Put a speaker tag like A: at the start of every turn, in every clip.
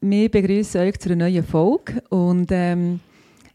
A: Wir begrüßen euch zu einer neuen Folge und ähm,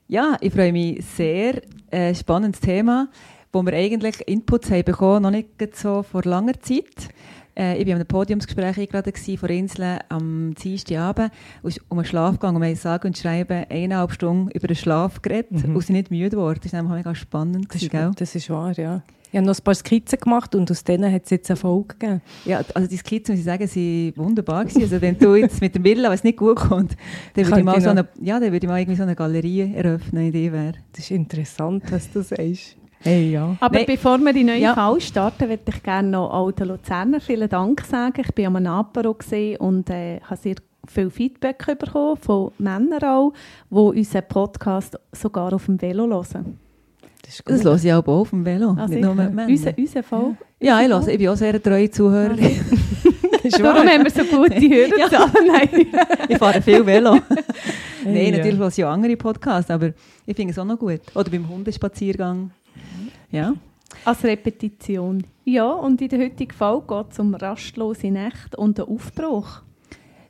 A: ja, ich freue mich sehr. Ein spannendes Thema, wo wir eigentlich Inputs haben bekommen, noch nicht so vor langer Zeit. Äh, ich war an einem Podiumsgespräch eingeladen vor Inseln am Dienstagabend. Ist um den Schlaf gegangen und wir haben sagen und schreiben eineinhalb Stunden über den Schlaf geredet
B: Mhm.
A: und sind nicht müde geworden. Das ist einfach mega spannend.
B: Das
A: gewesen,
B: ist,
A: gell?
B: das ist wahr, ja. Ich habe noch ein paar Skizzen gemacht und aus denen hat es jetzt eine Folge gegeben.
A: Ja, also die Skizzen, muss ich sagen, sind wunderbar gewesen. Also wenn du jetzt mit dem Villa, was nicht gut kommt, dann würde ich mal
B: ich
A: so eine, ja, dann würde ich mal irgendwie so eine Galerie eröffnen, Idee wäre.
B: Das ist interessant, was du sagst. Hey, ja.
C: Aber
A: Nein.
C: bevor wir die neue
A: Ja.
C: Fall starten, würde ich gerne noch alten Luzerner vielen Dank sagen. Ich war am Apero und äh, habe sehr viel Feedback bekommen von Männern auch, die unseren Podcast sogar auf dem Velo hören.
B: Das ist
A: Das höre ich auch auf dem Velo,
C: Ah,
A: nicht nur
C: sicher.
A: mit Männern.
C: Unser, unser Fall.
A: Ja, ich, höre, ich bin auch sehr treue Zuhörerin.
C: Darum
B: wahr.
C: haben wir so gute Hörerzahlen. Nein.
A: ich fahre viel Velo. Nein,
B: ja.
A: natürlich höre ich auch andere Podcasts, aber ich finde es auch noch gut. Oder beim Hundespaziergang. Ja.
C: Als Repetition. Ja, und in der heutigen Folge geht es um rastlose Nächte und den Aufbruch.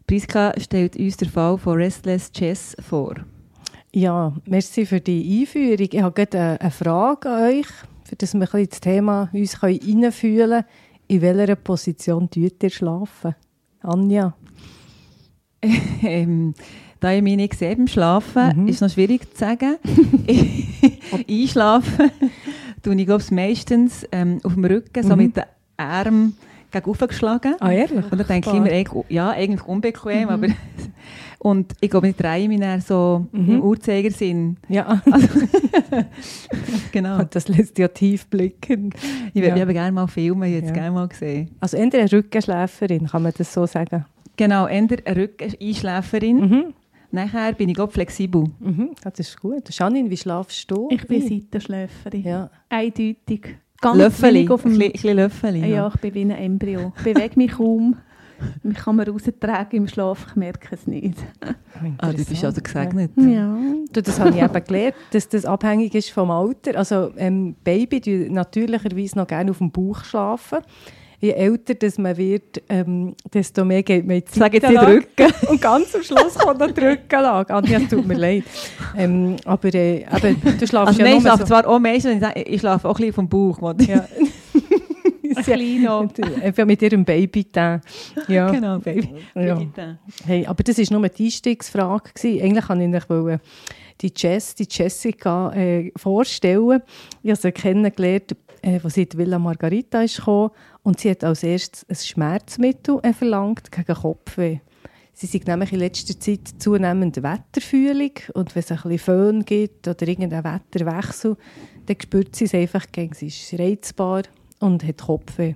A: Priska stellt uns den Fall von Restless Chess vor.
B: Ja, merci für die Einführung. Ich habe gerade eine, Frage an euch, für dass wir ein bisschen ins Thema uns hineinfühlen können. In welcher Position tut ihr schlafen? Anja?
A: Ähm, da ich mich nicht sehe beim Schlafen,
B: Mhm.
A: ist es noch schwierig zu sagen. Einschlafen tue ich glaube meistens ähm, auf dem Rücken, so
B: Mhm.
A: mit den Armen gegen geschlagen.
B: Ah, ehrlich?
A: Und dann denke ich immer, eigentlich- ja, eigentlich unbequem, aber und ich glaube, ich drehe mich dann so
B: Mhm.
A: im Uhrzeigersinn.
B: Ja,
A: Genau.
B: das lässt ja tief blicken.
A: Ich würde
B: Ja.
A: ja. gerne mal filmen, es
B: Ja.
A: gerne mal gesehen.
B: Also entweder eine Rückenschläferin, kann man das so sagen?
A: Genau, eher eine Rücken-Einschläferin.
B: Mhm.
A: Nachher bin ich glaube flexibel.
B: Mhm. Das ist gut. Janine, wie schlafst du?
C: Ich bin. Seitenschläferin.
B: Ja.
C: Eindeutig. Ganz
A: Löffeli,
C: wenig auf dem...
A: ein bisschen Löffeli.
C: Ja, ich bin wie ein Embryo. Ich bewege mich kaum. Mich kann man raustragen im Schlaf, ich merke es nicht.
A: Ah, du bist also gesegnet.
C: Ja.
B: Du, das habe ich eben gelernt, dass das abhängig ist vom Alter. Also ähm, Baby die natürlicherweise noch gerne auf dem Bauch schlafen. Je älter das man wird, ähm, desto mehr geht man in die
A: Sag jetzt nicht. Rücken.
B: Und ganz am Schluss kommt noch die Rückenlage. Anja, es tut mir leid. Ähm, aber äh, eben, du schlafst
A: Also
B: ja
A: nein, ich schlafe
B: so.
A: zwar auch meistens, ich schlafe auch ein bisschen vom Bauch. wo-
B: Ja.
C: Kleino.
B: Eben mit ihrem Baby da. Ja.
A: Genau, Baby.
B: Ja. Hey, aber das war nur die Einstiegsfrage. Eigentlich wollte ich euch die Jess, die Jessica äh, vorstellen. Ich habe sie kennengelernt, äh, als sie in Villa Margarita ist gekommen, und sie hat als erstes ein Schmerzmittel äh, verlangt gegen Kopfweh. Sie sind nämlich in letzter Zeit zunehmend wetterfühlig und wenn es ein bisschen Föhn gibt oder irgendein Wetterwechsel, dann spürt sie es einfach sie ist reizbar und hat Kopfweh.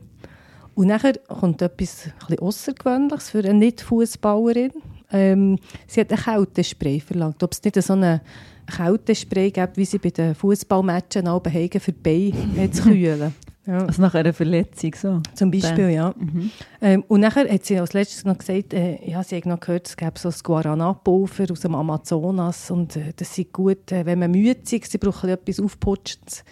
B: Und nachher kommt etwas bisschen Außergewöhnliches für eine Nicht-Fußballerin. Ähm, sie hat ein Kältespray verlangt. Ob es nicht so einen Kältespray gibt, wie sie bei den Fußballmatchen oben haben, für die Beine zu kühlen. Ja.
A: Also nach einer Verletzung so.
B: Zum Beispiel, ja.
A: Mhm.
B: Ähm, und nachher hat sie als letztes noch gesagt, äh, ja, sie hat noch gehört, es gäbe so ein Guarana-Pulver aus dem Amazonas und äh, das sei gut, äh, wenn man müde ist, sie braucht ein bisschen etwas Aufputschendes.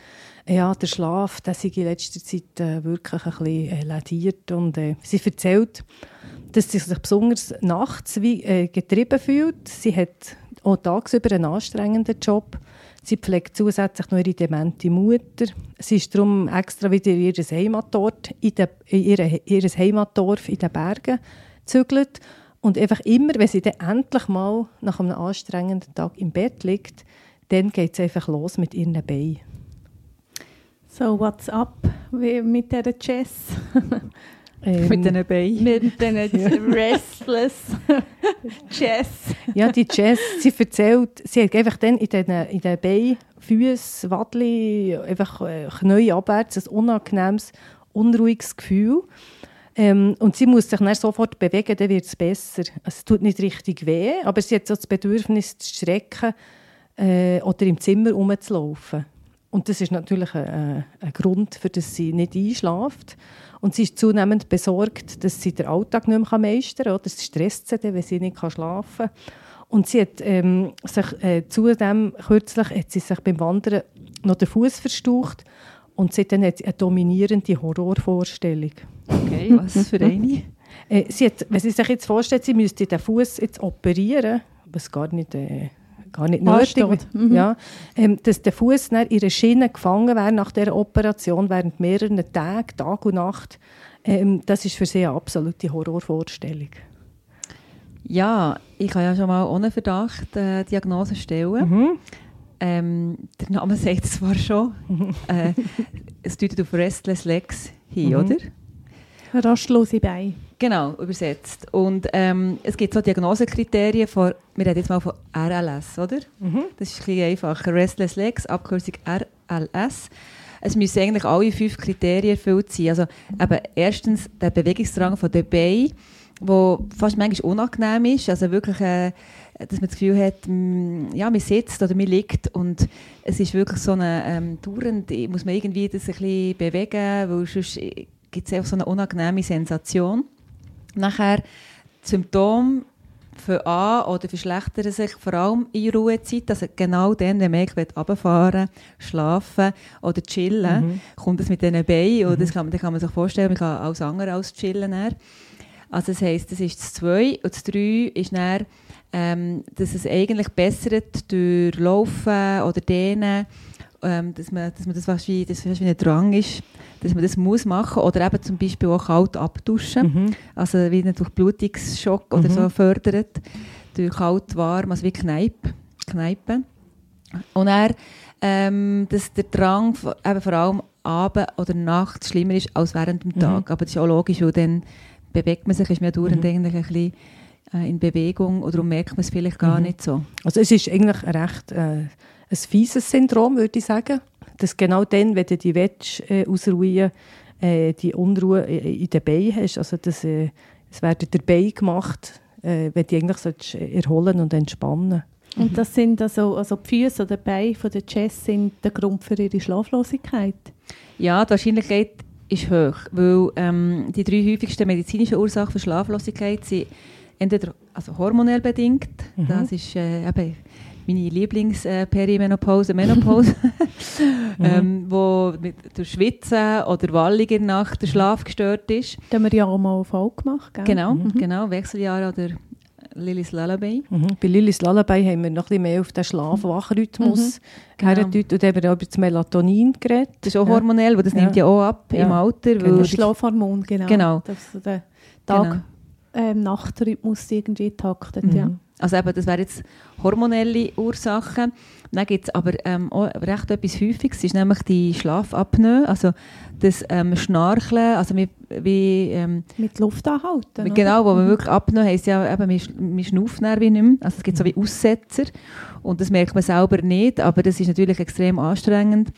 B: Ja, der Schlaf, der sei in letzter Zeit äh, wirklich ein bisschen äh, lädiert und äh, sie erzählt, dass sie sich besonders nachts wie, äh, getrieben fühlt. Sie hat auch tagsüber einen anstrengenden Job. Sie pflegt zusätzlich noch ihre demente Mutter. Sie ist darum extra wieder in ihr Heimatort, in, de, in ihre, ihr Heimatdorf in den Bergen gezügelt. Und einfach immer, wenn sie dann endlich mal nach einem anstrengenden Tag im Bett liegt, dann geht es einfach los mit ihren Beinen.
C: So, what's up mit dieser Jess?
B: Ähm,
A: Mit diesen Beinen.
C: mit diesen Restless Jess.
B: Ja, die Jess, sie erzählt, sie hat einfach dann in den, in den Beinen, Füßen, Wadli, einfach äh, Knie abwärts, ein unangenehmes, unruhiges Gefühl. Ähm, und sie muss sich dann sofort bewegen, dann wird es besser. Also, es tut nicht richtig weh, aber sie hat so das Bedürfnis, zu strecken äh, oder im Zimmer rumzulaufen. Und das ist natürlich ein, ein Grund, für das sie nicht einschläft. Und sie ist zunehmend besorgt, dass sie den Alltag nicht mehr meistern kann. Oder es stresst sie, wenn sie nicht schlafen kann. Und sie hat ähm, sich äh, zudem kürzlich hat sie sich beim Wandern noch den Fuß verstaucht und seitdem hat sie eine dominierende Horrorvorstellung.
A: Okay, was für eine?
B: Äh, sie hat, wenn sie sich jetzt vorstellt, sie müsste den Fuß jetzt operieren, was gar nicht äh, gar nicht nötig. Mhm. Ja, ähm, dass der Fuß in ihrer Schiene gefangen wäre nach der Operation während mehreren Tagen, Tag und Nacht. Ähm, das ist für sie eine absolute Horrorvorstellung.
A: Ja, ich kann ja schon mal ohne Verdacht äh, Diagnose stellen. Mhm. Ähm, der Name sagt es zwar schon. äh, es deutet auf Restless Legs hin, mhm. oder?
C: Rastlose Beine.
A: Genau, übersetzt. Und ähm, es gibt so Diagnosekriterien von, wir reden jetzt mal von RLS, oder? Mhm. Das ist ein bisschen einfacher. Restless Legs, Abkürzung RLS. Es müssen eigentlich alle fünf Kriterien erfüllt sein. Also eben erstens der Bewegungsdrang von der Beine, der fast manchmal unangenehm ist. Also wirklich, äh, dass man das Gefühl hat, mh, ja, man sitzt oder man liegt und es ist wirklich so eine, ähm, dauernd, muss man irgendwie das ein bisschen bewegen, weil sonst gibt es einfach so eine unangenehme Sensation. Nachher Symptome für an oder verschlechtern sich vor allem in Ruhezeit. Also genau dann, wenn man runterfahren schlafen oder chillen, mhm. kommt es mit diesen Beinen. Mhm. das kann, man, kann man sich vorstellen, man kann alles andere als chillen. Dann. Also das heisst, das ist das 2 und das 3 ist dann, ähm, dass es eigentlich bessert durch Laufen oder Dehnen, ähm, dass, man, dass man das fast wie, das fast wie ein Drang ist, dass man das muss machen oder eben zum Beispiel auch kalt abduschen, mhm. also wie einen Durchblutungsschock oder mhm. so fördert, durch kalt, warm, also wie Kneipe, Kneipe. Und er, ähm, dass der Drang eben vor allem Abend oder Nacht schlimmer ist als während dem mhm. Tag, aber das ist auch logisch, weil dann bewegt man sich, ist man dauernd mhm. eigentlich ein bisschen äh, in Bewegung oder merkt man es vielleicht gar mhm. nicht so.
B: Also es ist eigentlich recht äh, ein fieses Syndrom, würde ich sagen dass genau dann, wenn du die willst, äh, ausruhen äh, die Unruhe in den Beinen hast. Also das, äh, es werden der Beine gemacht, äh, wenn du eigentlich sollst erholen und entspannen
C: Und das sind also, also die Füße oder die Beine von der Jess sind der Grund für ihre Schlaflosigkeit?
A: Ja, die Wahrscheinlichkeit ist hoch, weil ähm, die drei häufigsten medizinischen Ursachen für Schlaflosigkeit sind entweder also hormonell bedingt, mhm. das ist äh, eben meine Lieblingsperimenopause, äh, Menopause, mhm. ähm, wo mit, durch Schwitzen oder der Nacht der Schlaf gestört ist.
C: Da haben wir ja auch mal eine Folge gemacht, gell?
A: Genau, mhm. genau, Wechseljahre oder Lillys Lullaby.
B: Mhm. Bei Lillys Lullaby haben wir noch ein bisschen mehr auf den Schlaf-Wach-Rhythmus mhm. genau. und haben wir auch über das Melatonin geredet.
A: Das ist auch hormonell, weil das ja. nimmt ja auch ab ja. im Alter.
C: Genau. Das Schlafhormon, genau.
A: genau.
C: Dass der Tag-Nacht-Rhythmus genau. ähm, irgendwie taktet, mhm. ja.
A: Also eben, das wären jetzt hormonelle Ursachen. Dann gibt es aber ähm, auch recht etwas Häufiges, ist nämlich die Schlafapnoe, also das ähm, Schnarcheln, also wie, wie ähm,
C: mit Luft anhalten.
A: Genau, wo man mhm. wirklich Apnoe heisst ja, eben, man, man schnauft wie nicht mehr. Also es gibt so wie Aussetzer und das merkt man selber nicht, aber das ist natürlich extrem anstrengend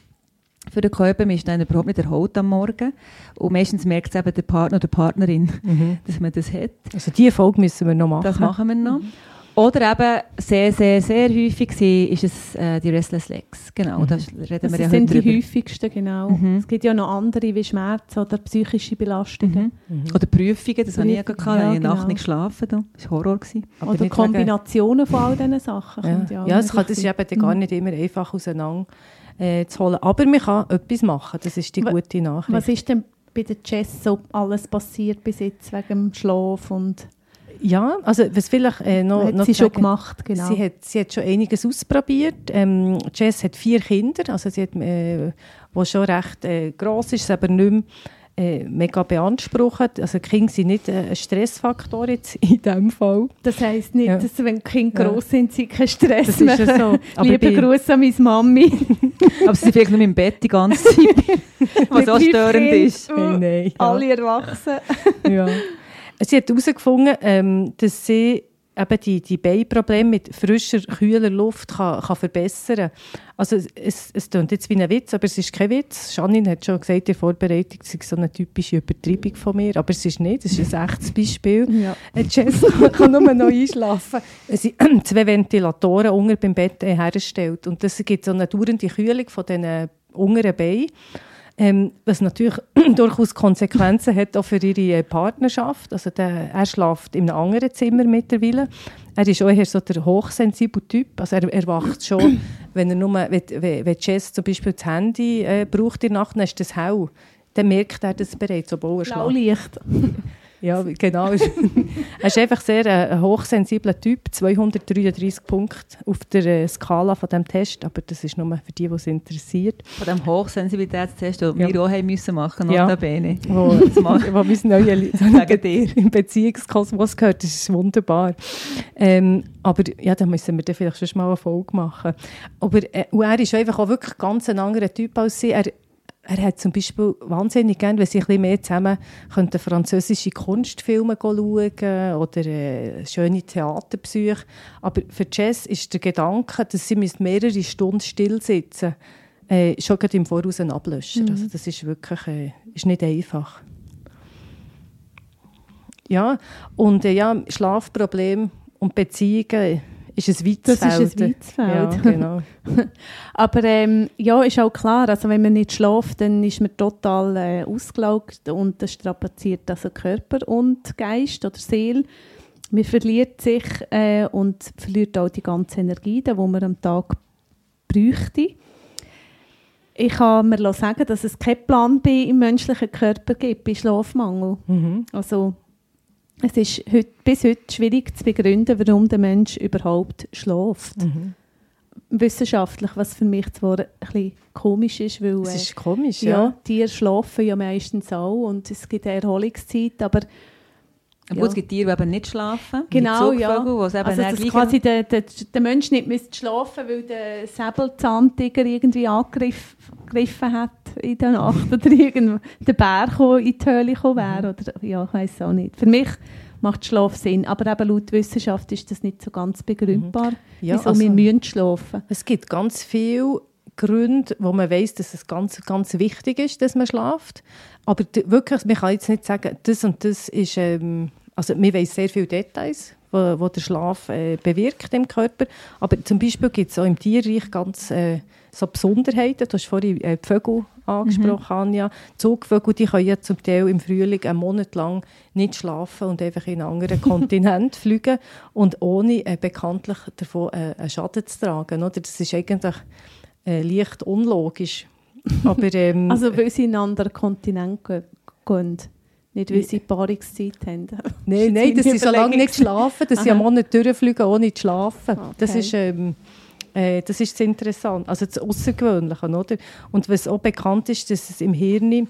A: für den Körper. Man ist dann überhaupt nicht erholt am Morgen. Und meistens merkt es eben der Partner oder die Partnerin, mhm. dass man das hat.
B: Also diese Folge müssen wir noch machen.
A: Das machen wir noch. Mhm. Oder eben sehr, sehr, sehr häufig war, ist es äh, die Restless Legs. Genau, mhm. da reden
C: wir das ja sind die drüber. häufigsten, genau. Mhm. Es gibt ja noch andere wie Schmerzen oder psychische Belastungen.
A: Mhm. mhm. Oder Prüfungen, das habe ich ja gehabt. Ja, ich habe genau. Nacht nicht geschlafen. Das war Horror.
C: oder Kombinationen von all diesen Sachen.
B: Ja, ja, ja kann, das ist eben gar mhm. nicht immer einfach auseinander äh, zu holen. Aber man kann etwas machen, das ist die gute Nachricht.
C: Was ist denn bei der Jess so alles passiert bis jetzt wegen dem Schlaf und
B: ja, also was vielleicht äh, noch,
C: hat
B: noch
C: sie sagen, schon gemacht, genau.
B: Sie hat, sie hat schon einiges ausprobiert. Ähm, Jess hat vier Kinder, also sie hat, äh, wo schon recht äh, gross ist, aber nicht mehr äh, mega beansprucht. Also Kinder sind nicht äh, ein Stressfaktor jetzt in diesem Fall.
C: Das heisst nicht, ja. dass wenn Kinder ja. gross sind, sie keinen Stress das
B: mehr ist ja so.
C: Liebe Grüße an meine Mami.
A: aber sie sind vielleicht nur im Bett die ganze Zeit, was auch störend ist.
C: Uh, nein, ja. Alle erwachsen.
B: ja. Sie hat herausgefunden, ähm, dass sie eben die, die Beinprobleme mit frischer, kühler Luft kann, kann verbessern Also es, es klingt jetzt wie ein Witz, aber es ist kein Witz. Janine hat schon gesagt, die Vorbereitung sei so eine typische Übertreibung von mir, aber es ist nicht, es ist ein echtes Beispiel.
C: Ja.
B: Jess kann nur noch einschlafen. Es sind zwei Ventilatoren unter beim Bett hergestellt und das gibt so eine dauernde Kühlung von diesen unteren Beinen. Ähm, was natürlich durchaus Konsequenzen hat auch für ihre Partnerschaft. Also der, er schläft in einem anderen Zimmer mittlerweile. Er ist auch eher so der hochsensible Typ. Also er, er wacht schon, wenn er nur, wenn, wenn Jess zum Beispiel das Handy äh, braucht in der Nacht, dann ist das hell. Dann merkt er das bereits, obwohl er schläft.
C: Blaulicht.
B: Ja, genau. er ist einfach sehr äh, ein hochsensibler Typ, 233 Punkte auf der äh, Skala von dem Test, aber das ist nur für die, die es interessiert.
A: Von dem Hochsensibilitätstest, den
B: Ja.
A: wir auch haben müssen machen,
B: Ja.
A: notabene.
B: Wo, wo mein neues
A: Wegen dir.
B: im Beziehungskosmos gehört, das ist wunderbar. Ähm, aber ja, da müssen wir dann vielleicht schon mal eine Folge machen. Aber äh, er ist einfach auch wirklich ganz ein anderer Typ als sie. Er, er hat zum Beispiel wahnsinnig gerne, wenn sie ein bisschen mehr zusammen könnten französische Kunstfilme schauen oder äh, schöne Theaterbesuche. Aber für Jess ist der Gedanke, dass sie mehrere Stunden still sitzen äh, schon gerade im Voraus ein Ablöscher. Also das ist wirklich äh, ist nicht einfach. Ja, und äh, ja, Schlafproblem und Beziehungen ist ein weites
C: Das ist ein
B: Feld.
C: weites Feld.
B: Ja, genau.
C: Aber ähm, ja, ist auch klar, also wenn man nicht schläft, dann ist man total äh, ausgelaugt und das strapaziert also Körper und Geist oder Seele. Man verliert sich äh, und verliert auch die ganze Energie, die man am Tag bräuchte. Ich kann mir sagen, dass es keinen Plan B im menschlichen Körper gibt bei Schlafmangel.
B: Mhm.
C: Also es ist heute, bis heute schwierig zu begründen, warum der Mensch überhaupt schläft.
B: Mhm.
C: Wissenschaftlich, was für mich zwar ein bisschen komisch ist, weil äh,
B: ist komisch,
C: ja,
B: ja.
C: Tiere schlafen ja meistens auch und es gibt eine Erholungszeit, aber
A: Obwohl
C: Ja.
A: es gibt Tiere, die eben nicht schlafen.
C: Genau, ja.
A: Wo es eben
C: also dass quasi der, der, der Mensch nicht müsste schlafen weil der Säbelzahntiger irgendwie angegriffen gegriffen hat in der Nacht oder der Bär in die Höhle gekommen wäre. Oder, ja, ich weiß auch nicht. Für mich macht Schlaf Sinn, aber eben laut Wissenschaft ist das nicht so ganz begründbar,
B: Ja,
C: wieso
B: also-
C: wir müssen schlafen
B: Es gibt ganz viele Gründe, wo man weiß, dass es ganz, ganz wichtig ist, dass man schläft. Aber wirklich, man kann jetzt nicht sagen, das und das ist, ähm, also man weiß sehr viele Details, wo, wo der Schlaf äh, bewirkt im Körper. Aber zum Beispiel gibt es auch im Tierreich ganz äh, so Besonderheiten. Du hast vorhin äh, die Vögel angesprochen, Anja. Zugvögel, die können ja zum Teil im Frühling einen Monat lang nicht schlafen und einfach in einen anderen Kontinent fliegen und ohne äh, bekanntlich davon äh, einen Schaden zu tragen. Oder? Das ist eigentlich äh, leicht unlogisch. Aber, ähm,
C: Also weil sie in einen anderen Kontinent ge- gehen. Nicht, weil sie Paarungszeit haben.
B: Nein, nein, dass sie so lange nicht schlafen, dass sie
C: Aha.
B: am Monat durchfliegen, ohne zu schlafen. Das
C: Okay.
B: ist... Ähm, äh, das ist das Interessante, also das Außergewöhnliche, oder? Und was auch bekannt ist, dass es im Hirn,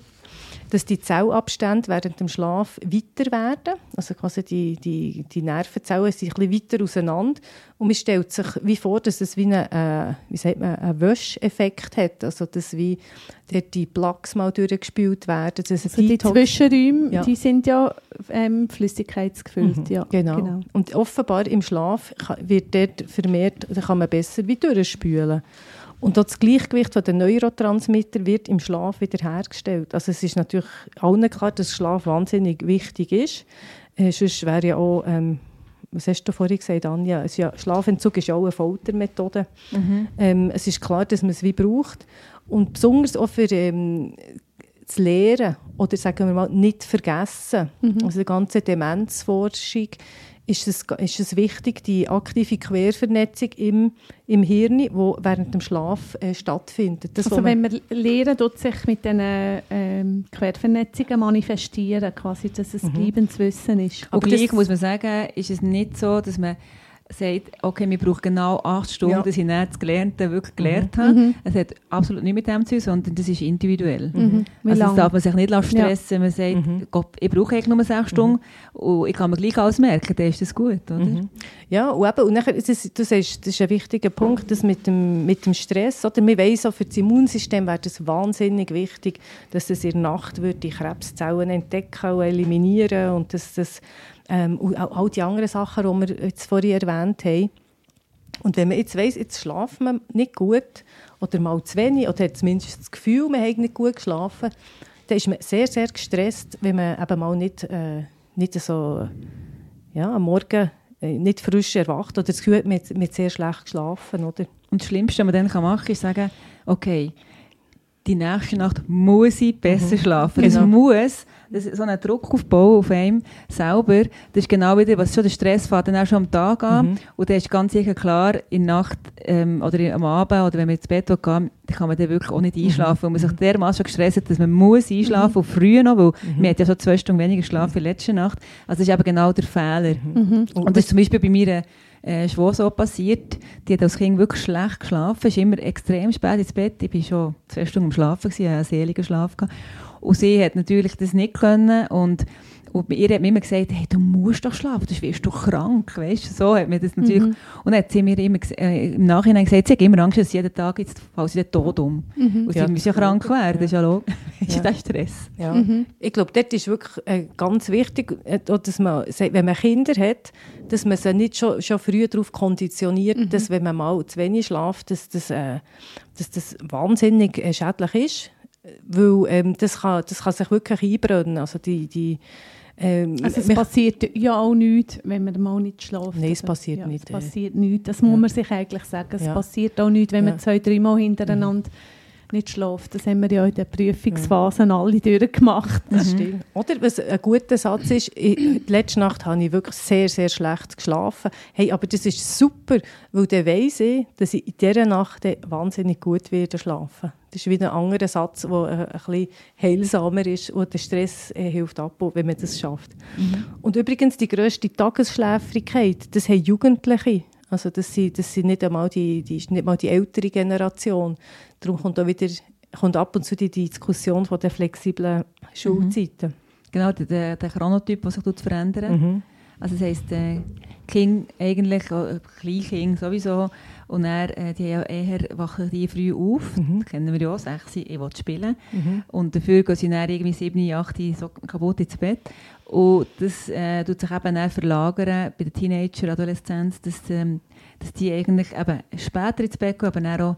B: dass die Zellabstände während dem Schlaf weiter werden, also quasi die, die, die Nervenzellen sind ein bisschen weiter auseinander und man stellt sich wie vor, dass es wie einen, äh, wie sagt man, einen Wäscheffekt hat, also dass wie dort die Plaques mal durchgespült werden, dass
C: Also die Zwischenräume,
B: Ja.
C: die sind ja ähm, flüssigkeitsgefüllt.
B: Mhm,
C: Ja,
B: genau. Und offenbar im Schlaf wird dort vermehrt, da kann man besser wie durchspülen. Und auch das Gleichgewicht der Neurotransmitter wird im Schlaf wiederhergestellt. Also es ist natürlich allen klar, dass Schlaf wahnsinnig wichtig ist. Äh, sonst wäre ja auch, ähm, was hast du vorhin gesagt, Anja, es ist ja, Schlafentzug ist ja auch eine Foltermethode. Ähm, es ist klar, dass man es wie braucht. Und besonders auch für ähm, das Lehren oder sagen wir mal nicht vergessen, also die ganze Demenzforschung, ist es, ist es wichtig, die aktive Quervernetzung im, im Hirn, die während dem Schlaf äh, stattfindet. Das,
C: also wenn wir lernen, tut sich mit diesen ähm, Quervernetzungen manifestieren, quasi, dass es bleibendes Wissen ist.
B: Aber
A: gleich muss man sagen, ist es nicht so, dass man sagt, okay, wir brauchen genau acht Stunden,
B: Ja.
A: dass ich nicht das Gelernte wirklich gelernt habe. Es hat absolut nichts mit dem zu tun, sondern das ist individuell.
C: Mhm. Wie
A: Also das darf man sich nicht lassen stressen. Man sagt, Gott, ich brauche eigentlich nur sechs Stunden und ich kann mir gleich alles merken, dann ist das gut, oder?
B: Ja, und, eben, und nachher, das, ist- du sagst, das ist ein wichtiger Punkt, das mit dem, mit dem Stress. Oder? Wir weiss auch, für das Immunsystem wäre es wahnsinnig wichtig, dass es in der Nacht die Krebszellen entdecken und eliminieren und dass das ähm, und auch all die anderen Sachen, die wir jetzt vorhin erwähnt haben. Und wenn man jetzt weiss, jetzt schlafen wir nicht gut oder mal zu wenig oder hat zumindest das Gefühl, man hat nicht gut geschlafen, dann ist man sehr, sehr gestresst, wenn man eben mal nicht, äh, nicht so ja, am Morgen äh, nicht frisch erwacht oder das Gefühl hat, man hat, man hat sehr schlecht geschlafen. Oder?
A: Und das Schlimmste, was man dann machen kann, ist sagen, okay, die nächste Nacht muss ich besser mhm. schlafen. Genau. Das muss das so einen Druck auf einem selber. Das ist genau wieder, was schon der Stress fährt dann auch schon am Tag an. Mhm. Und dann ist ganz sicher klar, in der Nacht ähm, oder am Abend oder wenn man ins Bett gehen dann kann man dann wirklich auch nicht mhm. einschlafen, weil man sich dermaßen schon gestresst hat, dass man muss einschlafen muss, mhm. früh noch, weil mhm. man hat ja so zwei Stunden weniger geschlafen wie letzte Nacht. Also das ist eben genau der Fehler. Mhm. Und das ist zum Beispiel bei mir äh, Schwester so passiert. Die hat als Kind wirklich schlecht geschlafen, ist immer extrem spät ins Bett. Ich war schon zwei Stunden am Schlafen, gewesen, einen seligen Schlaf gehabt. Und sie hat natürlich das nicht können und und ihr hat mir immer gesagt, hey, du musst doch schlafen, du wirst doch krank, weißt So hat mir das natürlich... Mhm. Und dann hat sie mir immer äh, im Nachhinein gesagt, sie hat immer Angst, dass jeden Tag jetzt fällt sie den Tod um. Mhm. Und sie ja, muss ja krank werden, das ist ja logisch. Ja. das ist Stress.
B: Ja. Mhm. Ich glaube, dort ist wirklich äh, ganz wichtig, äh, dass man, wenn man Kinder hat, dass man sie nicht schon, schon früh darauf konditioniert, mhm. dass wenn man mal zu wenig schlaft, dass das, äh, dass das wahnsinnig äh, schädlich ist weil ähm, das, kann, das kann sich wirklich einbrennen. Also die, die,
C: ähm, also es passiert ja auch nichts, wenn man mal nicht schläft.
B: Nein, es passiert
C: ja,
B: nicht.
C: Es passiert äh, nichts. Das muss ja. man sich eigentlich sagen. Es ja. passiert auch nichts, wenn man zwei, dreimal hintereinander mhm nicht schläft. Das haben wir ja in den Prüfungsphasen alle durchgemacht.
B: Das mhm. stimmt. Oder was ein guter Satz ist, ich, letzte Nacht habe ich wirklich sehr, sehr schlecht geschlafen. Hey, aber das ist super, weil dann weiss ich, dass ich in dieser Nacht wahnsinnig gut werde schlafen. Das ist wieder ein anderer Satz, der ein, ein bisschen heilsamer ist und der Stress äh, hilft ab, wenn man das schafft. Mhm. Und übrigens die grösste Tagesschläfrigkeit, das haben Jugendliche. Also das sind, das sind nicht einmal die, die, nicht mal die ältere Generation. Darum kommt auch wieder kommt ab und zu die Diskussion von der flexiblen Schulzeiten. Mhm.
A: Genau, der, der Chronotyp, der sich verändert. Mhm. Also das heisst, äh, King eigentlich, äh, sowieso, und er, äh, die ja eher wachen die früh auf, mhm. das kennen wir ja auch, 6 ich will spielen. Mhm. Und dafür gehen sie dann irgendwie 7, 8 so kaputt ins Bett. Und das äh, tut sich eben auch verlagern bei den Teenager, Adoleszenz, dass, ähm, dass die eigentlich eben später ins Bett gehen, aber dann auch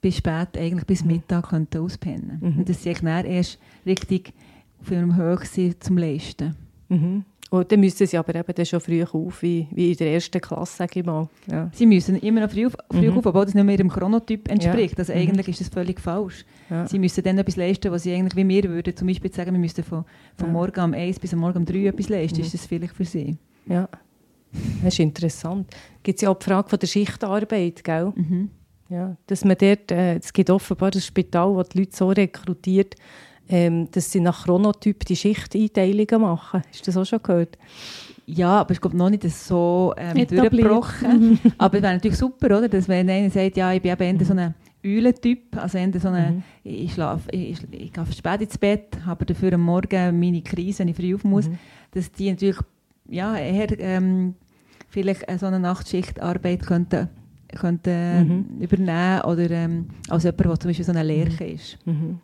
A: bis spät, eigentlich bis mhm. Mittag könnten auspennen. Mhm. Und dass sie dann erst richtig auf ihrem Höch sind zum Leisten.
B: Mhm. Und dann müssen sie aber eben dann schon früh auf, wie, wie in der ersten Klasse, sage ich mal.
A: Ja. Sie müssen immer noch früh, auf, früh mhm. auf, obwohl das nicht mehr ihrem Chronotyp entspricht. Ja. Also mhm. eigentlich ist das völlig falsch. Ja. Sie müssen dann etwas leisten, was sie eigentlich wie wir würden. Zum Beispiel sagen, wir müssten von, von morgen um 1 bis morgen um 3 etwas leisten. Mhm. Ist das vielleicht für sie?
B: Ja, das ist interessant. Gibt es ja auch die Frage von der Schichtarbeit, gell? Mhm. Ja, dass man dort, äh, es gibt offenbar ein Spital, das die Leute so rekrutiert, ähm, dass sie nach Chronotyp die Schichteinteilungen machen. Hast du das auch schon gehört?
A: Ja, aber ich glaube noch nicht so ähm, durchgebrochen. Mhm. aber es wäre natürlich super, oder? dass wenn einer sagt, ja, ich bin eben eher so ein Eulentyp, also eher so eine, mhm. ich schlafe, ich, ich gehe spät ins Bett, habe dafür am Morgen meine Krise, wenn ich früh auf muss, mhm. dass die natürlich ja, eher ähm, vielleicht so eine Nachtschichtarbeit könnten könnte, mhm. übernehmen oder ähm, als jemand, der zum Beispiel so eine Lerche ist.
B: Mhm.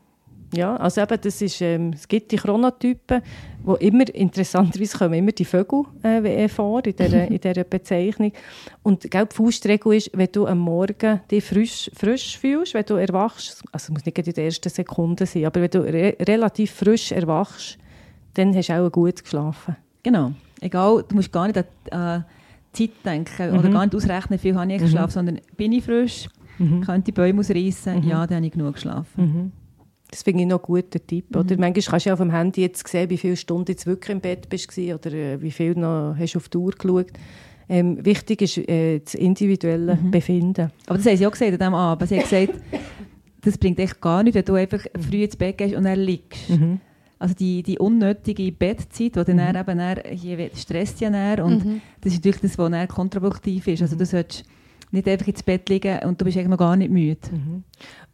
B: Ja, also eben, das ist, ähm, es gibt die Chronotypen, wo immer, interessanterweise kommen immer die Vögel äh, vor in dieser, in dieser Bezeichnung. Und gell, die Faustregel ist, wenn du am Morgen dich frisch, frisch fühlst, wenn du erwachst, also es muss nicht in der ersten Sekunde sein, aber wenn du re relativ frisch erwachst, dann hast du auch gut geschlafen.
A: Genau. Egal, du musst gar nicht an äh, Zeit denken mhm. oder gar nicht ausrechnen, wie viel habe ich mhm. geschlafen, sondern bin ich frisch, mhm. könnte die Bäume ausreißen, mhm. ja, dann habe ich genug geschlafen.
B: Mhm. Das finde ich noch ein guter Tipp. Oder? Mhm. Manchmal kannst du ja auf dem Handy jetzt sehen, wie viele Stunden du jetzt wirklich im Bett bist oder äh, wie viel noch hast du auf die Uhr geschaut. Ähm, wichtig ist äh, das individuelle mhm. Befinden.
A: Aber das haben sie auch gesagt an diesem Abend. Sie haben gesagt, das bringt echt gar nichts, wenn du einfach früh ins Bett gehst und dann liegst. Mhm. Also die, die unnötige Bettzeit, die dann, mhm. eben dann hier stresst ja dann, und mhm. das ist natürlich das, was dann kontraproduktiv ist. Also du solltest nicht einfach ins Bett liegen und du bist eigentlich noch gar nicht müde. Mhm.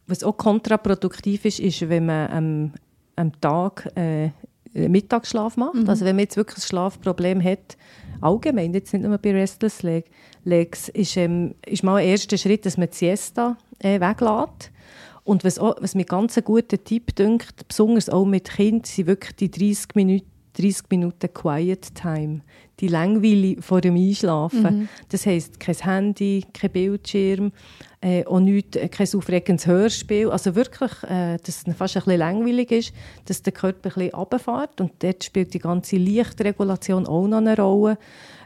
B: Was auch kontraproduktiv ist, ist, wenn man am, am Tag äh, Mittagsschlaf macht. Mhm. Also wenn man jetzt wirklich ein Schlafproblem hat, allgemein, jetzt nicht nur bei Restless Legs, ist, ähm, ist mal ein erster Schritt, dass man die Siesta äh, weglässt. Und was, auch, was mir ganz ein guter Tipp dünkt, besonders auch mit Kindern, sind wirklich die 30 Minuten 30 Minuten Quiet Time. Die Langweile vor dem Einschlafen. Mhm. Das heisst, kein Handy, kein Bildschirm, äh, auch nicht, äh, kein aufregendes Hörspiel. Also wirklich, äh, dass es fast ein bisschen langweilig ist, dass der Körper ein bisschen runterfährt. Und dort spielt die ganze Lichtregulation auch noch eine Rolle.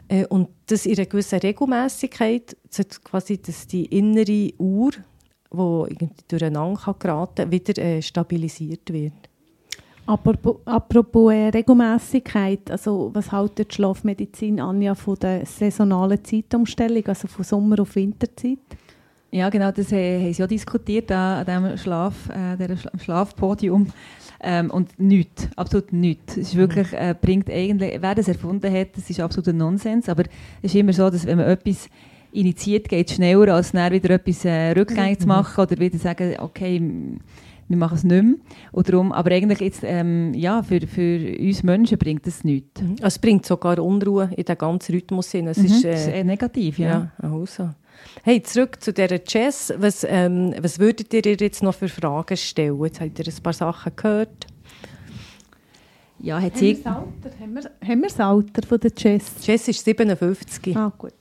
B: Äh, und das in einer gewissen Regelmäßigkeit, quasi, dass die innere Uhr, die irgendwie durcheinander geraten kann, wieder äh, stabilisiert wird.
C: Apropos, apropos äh, Regelmäßigkeit, also was hält die Schlafmedizin Anja von der saisonalen Zeitumstellung, also von Sommer- auf Winterzeit?
A: Ja, genau, das haben sie ja diskutiert an diesem Schlaf, äh, Schlafpodium. Ähm, und nichts, absolut nichts. Es ist wirklich, äh, bringt eigentlich, wer das erfunden hat, das ist absoluter Nonsens, aber es ist immer so, dass wenn man etwas initiiert, geht es schneller, als dann wieder etwas äh, rückgängig mhm. zu machen oder wieder sagen, okay, wir machen es nicht mehr. Und darum, aber eigentlich jetzt, ähm, ja, für, für uns Menschen bringt das nichts.
B: Mhm. Es bringt sogar Unruhe in den ganzen Rhythmus. Es
A: mhm. ist, äh, das ist eher negativ, ja.
B: ja also. Hey, zurück zu dieser Jazz. Was, ähm, was würdet ihr jetzt noch für Fragen stellen? Jetzt habt ihr ein paar Sachen gehört.
C: Ja, hat haben, sie... wir Alter? Haben, wir, haben wir das Alter von der Jazz?
B: Jazz ist 57.
C: Ah, gut.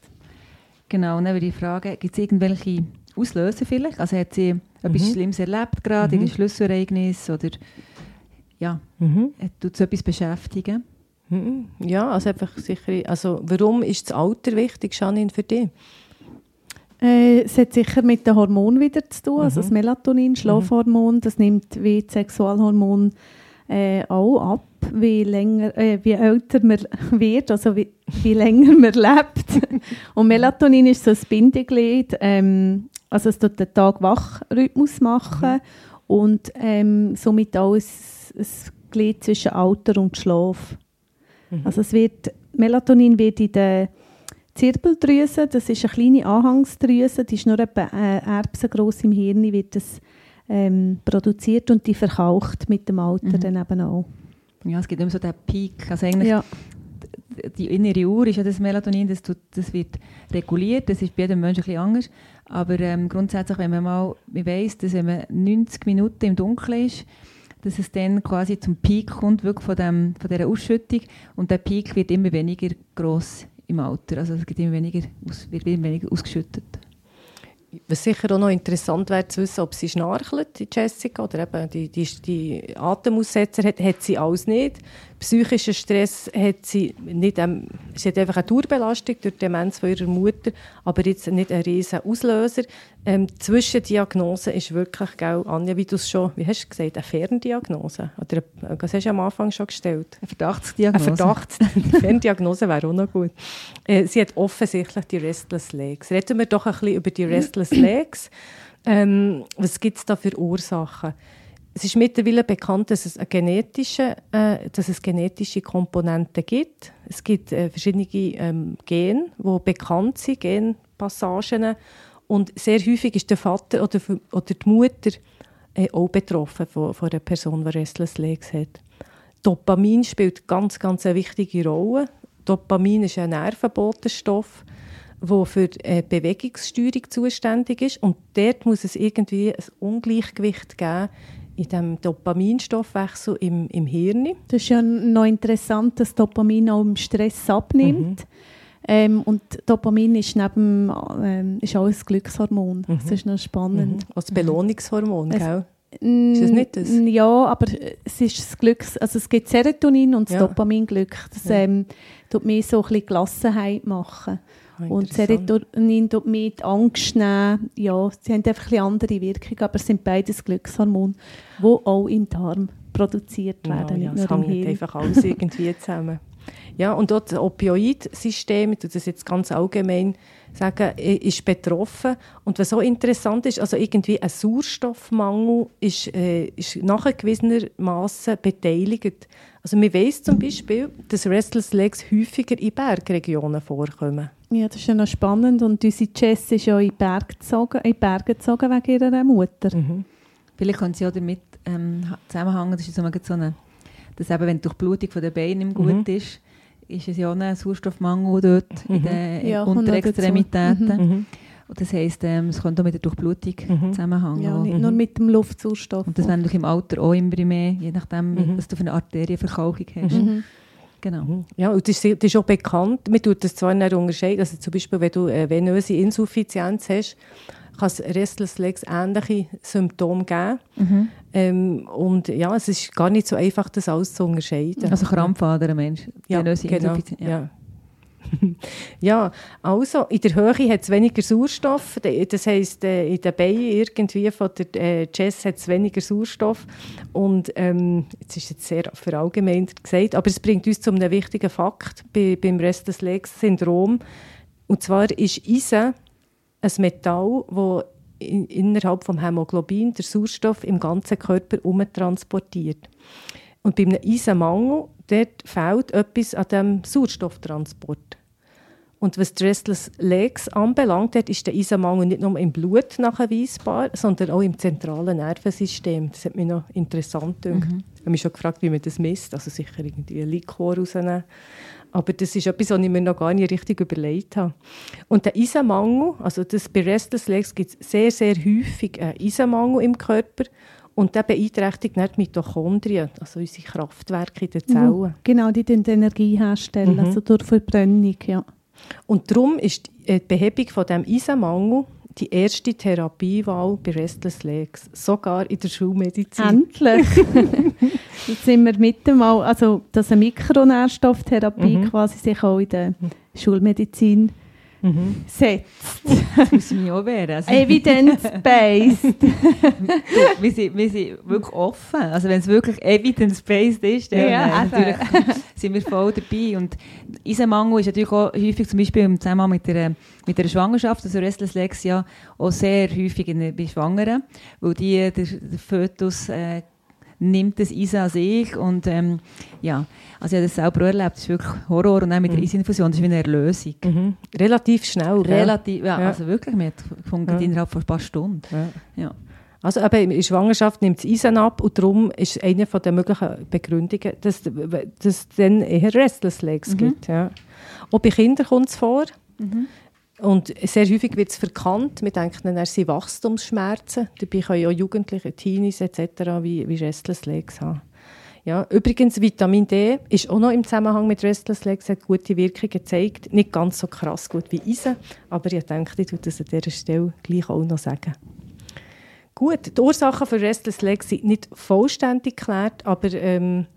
A: Genau, und dann würde ich fragen, gibt es irgendwelche Auslöser vielleicht? Also hat sie mhm. etwas Schlimmes erlebt gerade, mhm. ein Schlüsserereignis oder ja, mhm. tut es etwas beschäftigen?
B: Mhm. Ja, also einfach sicher, also warum ist das Alter wichtig, Janine, für dich?
C: Äh, es hat sicher mit dem Hormon wieder zu tun, mhm. also das Melatonin, Schlafhormon, das nimmt wie das Sexualhormon äh, auch ab, wie, länger, äh, wie älter man wird, also wie, wie länger man lebt. Und Melatonin ist so ein Bindeglied, ähm, also es tut den Tag-Wach-Rhythmus machen mhm. und ähm, somit auch ein, ein Glied zwischen Alter und Schlaf. Mhm. Also es wird, Melatonin wird in der Zirbeldrüse, das ist eine kleine Anhangsdrüse, die ist nur etwa äh, erbsengroß im Hirn, wird das ähm, produziert und die verkauft mit dem Alter mhm. dann eben auch.
A: Ja, es gibt immer so den Peak, also eigentlich ja. die innere Uhr ist ja das Melatonin, das, tut, das wird reguliert, das ist bei jedem Menschen ein bisschen anders, aber ähm, grundsätzlich, wenn man mal weiss, dass wenn man 90 Minuten im Dunkeln ist, dass es dann quasi zum Peak kommt, wirklich von, dem, von dieser Ausschüttung und der Peak wird immer weniger groß im Alter. Also es gibt immer weniger, wird immer weniger ausgeschüttet.
B: Was sicher auch noch interessant wäre zu wissen, ob sie schnarchelt, die Jessica, oder eben die, die, die Atemaussetzer hat, hat sie alles nicht psychischen Stress hat sie nicht, ähm, sie hat einfach eine Dauerbelastung durch die Demenz von ihrer Mutter, aber jetzt nicht ein riesen Auslöser. Ähm, Zwischendiagnose ist wirklich, gell, Anja, wie du es schon, wie hast du gesagt, eine Ferndiagnose? Oder eine, was hast du am Anfang schon gestellt?
A: Eine Verdachtsdiagnose.
B: Eine Verdachts Ferndiagnose wäre auch noch gut. Äh, sie hat offensichtlich die Restless Legs. Reden wir doch ein bisschen über die Restless Legs. Ähm, was gibt es da für Ursachen? Es ist mittlerweile bekannt, dass es, eine genetische, äh, dass es genetische Komponenten gibt. Es gibt äh, verschiedene ähm, Gene, die bekannt sind, Genpassagen. Und sehr häufig ist der Vater oder, oder die Mutter äh, auch betroffen von, von einer Person, die Restless Legs hat. Dopamin spielt ganz, ganz eine wichtige Rolle. Dopamin ist ein Nervenbotenstoff, der für äh, Bewegungssteuerung zuständig ist. Und dort muss es irgendwie ein Ungleichgewicht geben in dem Dopaminstoffwechsel im, im Hirn.
C: Das ist ja noch interessant, dass Dopamin auch im Stress abnimmt. Mhm. Ähm, und Dopamin ist, neben, ähm, ist auch ein Glückshormon. Mhm. Das ist noch spannend.
B: Mhm. Als Belohnungshormon, es, gell?
C: Ist das nicht das? Ja, aber es ist das Glücks... Also es gibt Serotonin und das ja. Dopaminglück. Das ja. ähm, tut mir so ein bisschen Gelassenheit machen. Oh, und Serotonin tut mit Angst nehmen. Ja, sie haben einfach ein andere Wirkung, aber es sind beides Glückshormone, die auch im Darm produziert werden.
B: Ja, ja, es hängt einfach alles irgendwie zusammen. Ja, und auch das Opioidsystem, ich das jetzt ganz allgemein sagen, ist betroffen. Und was so interessant ist, also irgendwie ein Sauerstoffmangel ist, äh, ist nachgewiesenermaßen beteiligt. Also man weiss zum Beispiel, dass Restless Legs häufiger in Bergregionen vorkommen.
C: Ja, das ist ja noch spannend. Und unsere Jess ist ja in, Berg gezogen, in Berge gezogen wegen ihrer Mutter. Mhm.
A: Vielleicht können sie ja damit ähm, zusammenhängen, das ist so eine, dass eben, wenn die Durchblutung der Beine nicht gut mhm. ist, ist es ja auch ein Sauerstoffmangel dort mhm. in den ja, Unterextremitäten. Mhm. mhm. Und das heisst, ähm, es könnte auch mit der Durchblutung mhm. zusammenhängen.
C: Ja, nicht nur mit dem Luftsauerstoff.
A: Und das wäre im Alter auch immer mehr, je nachdem, mhm. was du für eine Arterienverkalkung hast. Mhm. Genau.
B: Mhm. Ja, und das ist, das ist auch bekannt. Man tut das zwar nicht unterscheiden. Also zum Beispiel, wenn du eine venöse Insuffizienz hast, kann es Restless Legs ähnliche Symptome geben.
A: Mhm.
B: Ähm, und ja, es ist gar nicht so einfach, das alles zu unterscheiden.
A: Also Krampfader, Mensch.
B: ja, genau.
A: Insuffizienz,
B: Ja. ja, also in der Höhe hat es weniger Sauerstoff. Das heisst, äh, in den Beinen irgendwie von der äh, Jess hat es weniger Sauerstoff. Und ähm, jetzt ist jetzt sehr verallgemeinert gesagt, aber es bringt uns zu einem wichtigen Fakt bei, beim Restless Legs Syndrom. Und zwar ist Eisen ein Metall, das in, innerhalb vom Hämoglobin der Sauerstoff im ganzen Körper umtransportiert. Und bei einem Eisenmangel dort fehlt etwas an dem Sauerstofftransport. Und was die Restless Legs anbelangt, dort ist der Eisenmangel nicht nur im Blut nachweisbar, sondern auch im zentralen Nervensystem. Das hat mich noch interessant gedacht. Ich habe mich schon gefragt, wie man das misst. Also sicher irgendwie ein Likor rausnehmen. Aber das ist etwas, was ich mir noch gar nicht richtig überlegt habe. Und der Eisenmangel, also das bei Restless Legs gibt es sehr, sehr häufig einen Eisenmangel im Körper. Und der beeinträchtigt nicht die Mitochondrien, also unsere Kraftwerke in den Zellen.
C: Genau, die die Energie herstellen,
B: Mhm.
C: also durch Verbrennung, ja.
B: Und darum ist die äh, die Behebung von dem Eisenmangel die erste Therapiewahl bei Restless Legs, sogar in der Schulmedizin.
C: Endlich! Jetzt sind wir mit dem mal, also dass eine Mikronährstofftherapie
B: Mhm.
C: quasi sich auch in der Schulmedizin
B: Mhm.
C: setzt.
A: Das muss ich mich auch wehren. Also,
C: Evidence-based.
A: wir, sind, wir sind wirklich offen. Also wenn es wirklich evidence-based ist, dann
C: Ja,
A: äh, natürlich sind wir voll dabei. Und Eisenmangel ist natürlich auch häufig, zum Beispiel im Zusammenhang mit der, mit der Schwangerschaft, also Restless Legs ja auch sehr häufig in, bei Schwangeren, weil die, der, der Fötus äh, nimmt das Eisen an sich und ähm, ja, also ich habe das selber erlebt, das ist wirklich Horror und auch mit der
B: Mhm.
A: Eisinfusion, das ist wie eine Erlösung.
B: Mhm. Relativ schnell.
A: Relativ, ja,
B: Ja.
A: also wirklich, hat gefunden,
B: Ja.
A: innerhalb von ein paar Stunden.
B: Ja.
A: Ja.
B: Also eben, in der Schwangerschaft nimmt es Eisen ab und darum ist eine von der möglichen Begründungen, dass dass es dann eher Restless Legs
A: Mhm.
B: gibt. Ja. Auch bei Kindern kommt es vor.
A: Mhm.
B: Und sehr häufig wird es verkannt. Wir denken dann, es sind Wachstumsschmerzen. Dabei können auch Jugendliche, Teenies etc. wie, wie Restless Legs haben. Ja, übrigens, Vitamin D ist auch noch im Zusammenhang mit Restless Legs, hat gute Wirkungen gezeigt. Nicht ganz so krass gut wie Eisen, aber ich denke, ich würde das an dieser Stelle gleich auch noch sagen. Gut, die Ursachen für Restless Legs sind nicht vollständig geklärt, aber ähm,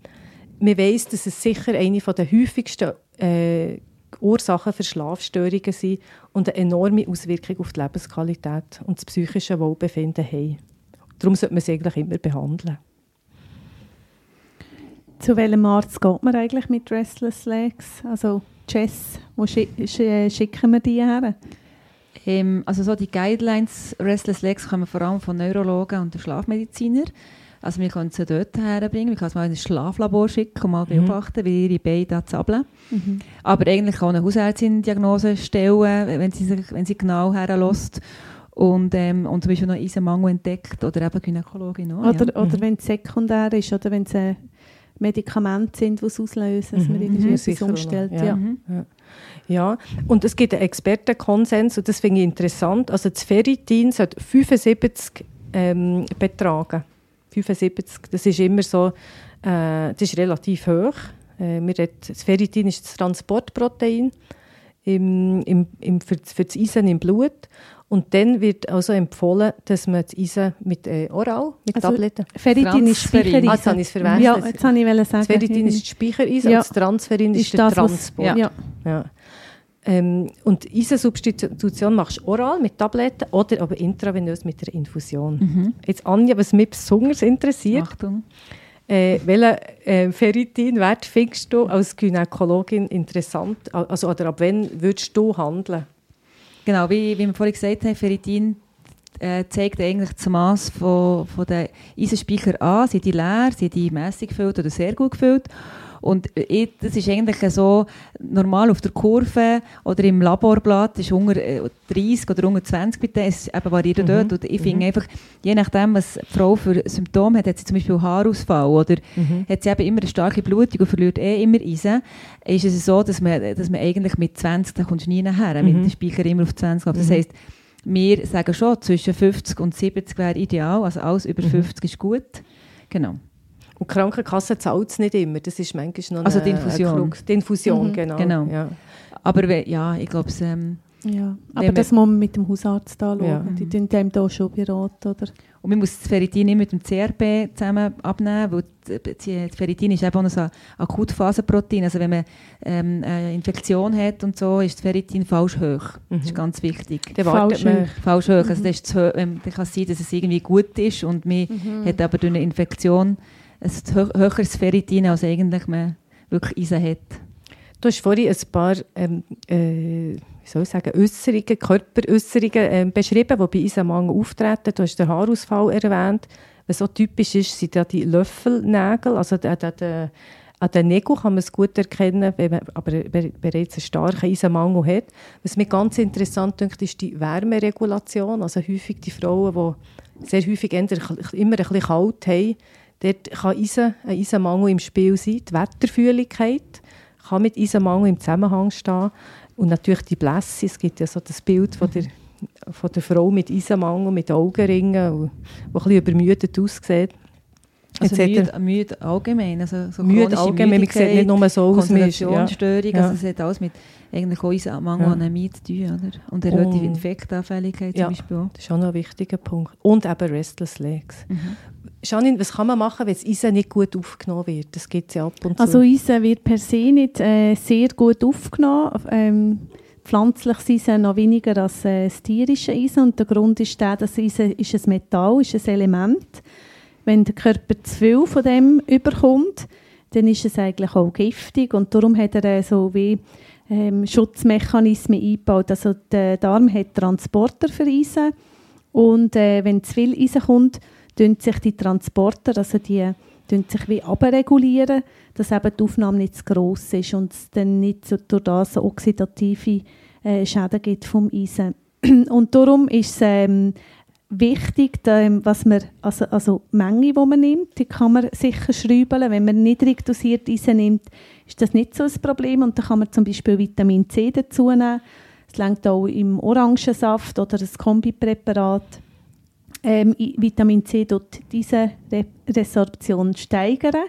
B: man weiss, dass es sicher eine der häufigsten äh, Ursachen für Schlafstörungen sind und eine enorme Auswirkung auf die Lebensqualität und das psychische Wohlbefinden haben. Darum sollte man sie eigentlich immer behandeln.
C: Zu welchem Arzt geht man eigentlich mit Restless Legs? Also Jess, wo schi sch schicken wir die her?
A: Ähm, also so die Guidelines Restless Legs kommen vor allem von Neurologen und Schlafmedizinern. Also wir können sie dort herbringen, wir können sie mal in ein Schlaflabor schicken und mal
B: Mhm.
A: beobachten, wie ihre Beine da zappeln. Aber eigentlich kann eine Hausärztin Diagnose stellen, wenn sie, sich, wenn sie genau herlässt und, ähm, und zum Beispiel noch Eisenmangel entdeckt oder eben Gynäkologin auch.
C: Oder,
A: ja.
C: oder
B: Mhm.
C: wenn es sekundär ist, oder wenn es äh, Medikamente sind, die es auslösen, dass man
B: Mhm.
C: irgendwie
A: Mhm.
C: etwas umstellt.
B: ja.
C: Ja.
A: Mhm.
B: Ja, und es gibt einen Expertenkonsens und das finde ich interessant. Also das Ferritin sollte 75 ähm, betragen. 75, das ist immer so, äh, das ist relativ hoch. Äh, wir reden, das Ferritin ist das Transportprotein im, im, im, für, für das Eisen im Blut. Und dann wird also empfohlen, dass man das Eisen mit äh, oral, mit
C: Also,
B: Tabletten.
C: Ferritin ist. Speichereisen.
B: Ah, jetzt habe ich es verwechselt.
C: Ja, jetzt habe ich sagen.
B: Das Ferritin ist das Speichereisen
C: Ja.
B: und das Transferin ist,
C: ist
B: der
C: das, was-
B: Transport.
C: Ja.
B: Ja. Ähm, und Eisensubstitution machst du oral mit Tabletten oder aber intravenös mit der Infusion.
A: Mhm.
B: Jetzt Anja, was mich besonders interessiert,
A: Achtung.
B: äh, welchen äh, Ferritinwert findest du als Gynäkologin interessant? Also, oder ab wann würdest du handeln?
A: Genau, wie, wie wir vorhin gesagt haben, Ferritin äh, zeigt eigentlich das Maß von, von den Eisenspeicher an. Sind die leer, sind die mäßig gefüllt oder sehr gut gefüllt? Und ich, das ist eigentlich so normal auf der Kurve oder im Laborblatt ist unter äh, 30 oder unter 20 bitte, es eben variiert
B: Mhm.
A: dort. Und ich finde einfach, je nachdem, was die Frau für Symptome hat, hat sie zum Beispiel Haarausfall oder hat sie eben immer eine starke Blutung und verliert eh immer Eisen, ist es so, dass man, dass man eigentlich mit 20, da kommst du nie nachher,
B: Mhm.
A: mit dem Speicher immer auf 20 kommt. Das
B: Mhm.
A: heisst, wir sagen schon, zwischen 50 und 70 wäre ideal, also alles über
B: Mhm.
A: 50 ist gut. Genau.
B: Und die Krankenkasse zahlt es nicht immer. Das ist manchmal noch
A: Also
B: eine,
A: die Infusion.
B: Eine die Infusion,
C: Mhm.
B: genau.
A: Genau.
B: Ja.
A: Aber we- ja, ich glaube, ähm,
C: Ja. Aber
A: wir-
C: das muss man mit dem Hausarzt anschauen.
B: Ja.
C: Die tun dem da schon beraten, oder?
A: und man muss das Ferritin nicht mit dem CRP zusammen abnehmen, weil das Ferritin ist eben auch so ein Akutphasenprotein. Also wenn man ähm, eine Infektion hat und so, ist das Ferritin falsch hoch. Das ist
B: Mhm.
A: ganz wichtig.
B: Dann wartet
C: Falsch
B: man,
A: Falsch hoch. Also
C: Mhm.
A: das ist zu, ähm, dann kann es sein, dass es irgendwie gut ist und man
C: Mhm.
A: hat aber durch eine Infektion ein hö höheres Ferritin, als eigentlich man wirklich Eisen hat.
B: Du hast vorhin ein paar ähm, äh, wie soll ich sagen, Äußerungen, Körperäußerungen ähm, beschrieben, die bei Eisenmangel auftreten. Du hast den Haarausfall erwähnt. Was so typisch ist, sind die Löffelnägel. Also an den, an den Nägeln kann man es gut erkennen, wenn man aber be- bereits einen starken Eisenmangel hat. Was mir ganz interessant dünkt, ist die Wärmeregulation. Also häufig die Frauen, die sehr häufig immer ein bisschen kalt haben, dort kann Eisen, ein Eisenmangel im Spiel sein. Die Wetterfühligkeit kann mit Eisenmangel im Zusammenhang stehen. Und natürlich die Blässe. Es gibt ja so das Bild von der, von der Frau mit Eisenmangel, mit Augenringen, die ein bisschen übermüdet aussieht.
A: Also müde, müde allgemein. Also so
B: Müde allgemein, man sieht nicht nur so aus, man ist- ja.
A: Also es hat alles mit eigentlich und Anämie zu tun. Oder? Und
B: Und-
A: Infektanfälligkeit
B: Ja.
A: zum Beispiel auch.
B: Das ist auch noch ein wichtiger Punkt. Und eben Restless Legs.
A: Mhm.
B: Janine, was kann man machen, wenn das Eisen nicht gut aufgenommen wird? Das gibt ja ab und zu.
C: Also Eisen wird per se nicht äh, sehr gut aufgenommen. Ähm, pflanzliches Eisen noch weniger als äh, das tierische Eisen. Und der Grund ist der, dass Eisen ist ein Metall, ist ein Element. Wenn der Körper zu viel von dem überkommt, dann ist es eigentlich auch giftig. Und darum hat er äh, so wie ähm, Schutzmechanismen eingebaut. Also der Darm hat Transporter für Eisen. Und äh, wenn zu viel Eisen kommt, sich die Transporter, also die tun sich wie abregulieren, dass eben die Aufnahme nicht zu gross ist und es dann nicht so durch das so oxidative äh, Schäden gibt vom Eisen. Und darum ist es ähm, wichtig, da, ähm, was man, also, also die Menge, die man nimmt, die kann man sicher schrauben. Wenn man niedrig dosiert Eisen nimmt, ist das nicht so ein Problem und dann kann man zum Beispiel Vitamin C dazu nehmen. Es langt auch im Orangensaft oder das Kombipräparat. Ähm, Vitamin C tut diese Re Resorption steigern.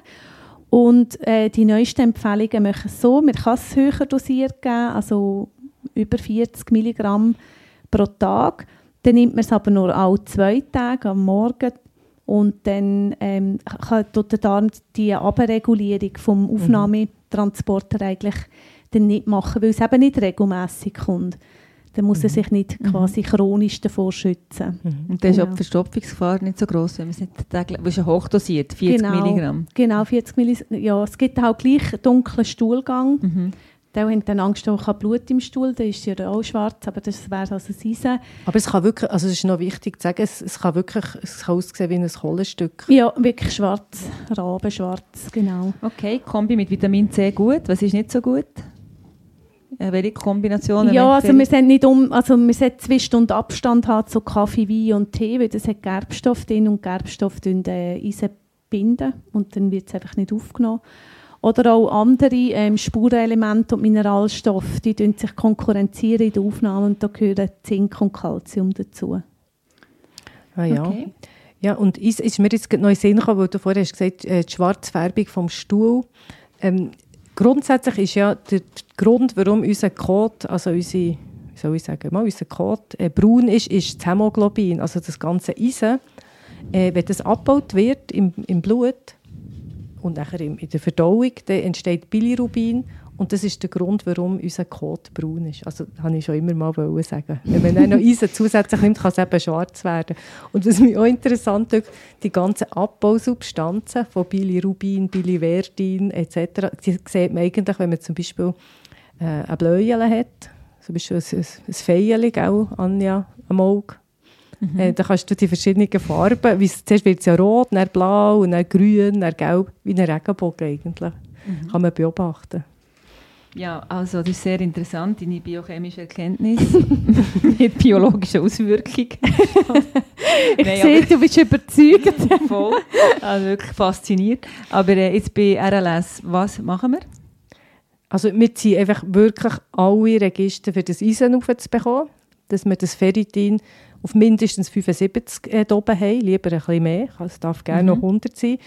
C: Und äh, die neuesten Empfehlungen machen es so, man kann es höher dosiert geben, also über 40 Milligramm pro Tag. Dann nimmt man es aber nur alle zwei Tage am Morgen und dann ähm, kann tut der Darm die Abregulierung vom Aufnahmetransporter eigentlich dann nicht machen, weil es eben nicht regelmäßig kommt. Dann muss er sich nicht quasi chronisch davor schützen.
B: Mhm.
A: Und dann ist auch
C: Genau.
A: die Verstopfungsgefahr nicht so groß, wenn man es nicht täglich, ist ja hochdosiert, 40
C: Genau.
A: Milligramm.
C: Genau, 40 Milligramm. Ja, es gibt auch gleich dunklen Stuhlgang.
A: Mhm.
C: Da haben dann Angst, auch kein Blut im Stuhl, da ist ja auch schwarz, aber das wäre also das Eisen.
B: Aber es kann wirklich, also es ist noch wichtig zu sagen, es, es kann wirklich es kann aussehen wie ein Kohlenstück.
C: Ja, wirklich schwarz, rabenschwarz, genau.
A: Okay, Kombi mit Vitamin C gut. Was ist nicht so gut? Äh, welche Kombinationen?
C: Ja, also wir sind nicht um, also wir sollten zwei Stunden Abstand haben zu Kaffee, Wein und Tee, weil das hat Gerbstoff drin und Gerbstoff binden äh, Eisen binden und dann wird es einfach nicht aufgenommen. Oder auch andere ähm, Spurenelemente und Mineralstoffe, die sich konkurrenzieren in der Aufnahme und da gehören Zink und Calcium dazu.
B: Ah, ja.
A: Okay.
B: Ja, und ist, ist mir jetzt gerade noch in den Sinn gekommen, weil du vorher hast gesagt äh, die Schwarzfärbung vom Stuhl. Ähm, grundsätzlich ist ja der Grund, warum unser Kot, also unsere, wie soll ich sagen, unser Kot äh, braun ist, ist das Hämoglobin, also das ganze Eisen. Äh, wenn das abgebaut wird im, im Blut und nachher in, in der Verdauung, dann entsteht Bilirubin und das ist der Grund, warum unser Kot braun ist. Also, das wollte ich schon immer mal sagen. Wenn man dann noch Eisen zusätzlich nimmt, kann es eben schwarz werden. Und was mich auch interessant ist, die ganzen Abbausubstanzen von Bilirubin, Biliverdin etc., die sieht man eigentlich, wenn man zum Beispiel äh, ein Bläuel hat, zum Beispiel ein, ein, ein Feierli, Anja, am Auge. Äh, da kannst du die verschiedenen Farben, wie zuerst wird es ja rot, dann blau, dann grün, dann gelb, wie ein Regenbogen eigentlich. Kann man beobachten.
A: Ja, also das ist sehr interessant, deine biochemische Erkenntnis mit biologischer Auswirkung.
C: Ich
A: Nein,
C: sehe, du bist überzeugt.
A: Voll. Also wirklich fasziniert. Aber äh, jetzt bei RLS, was machen wir?
B: Also wir ziehen einfach wirklich alle Register für das Eisen aufzubekommen, dass wir das Ferritin auf mindestens 75 äh, oben haben, lieber ein bisschen mehr, es darf gerne mhm. noch 100 sein.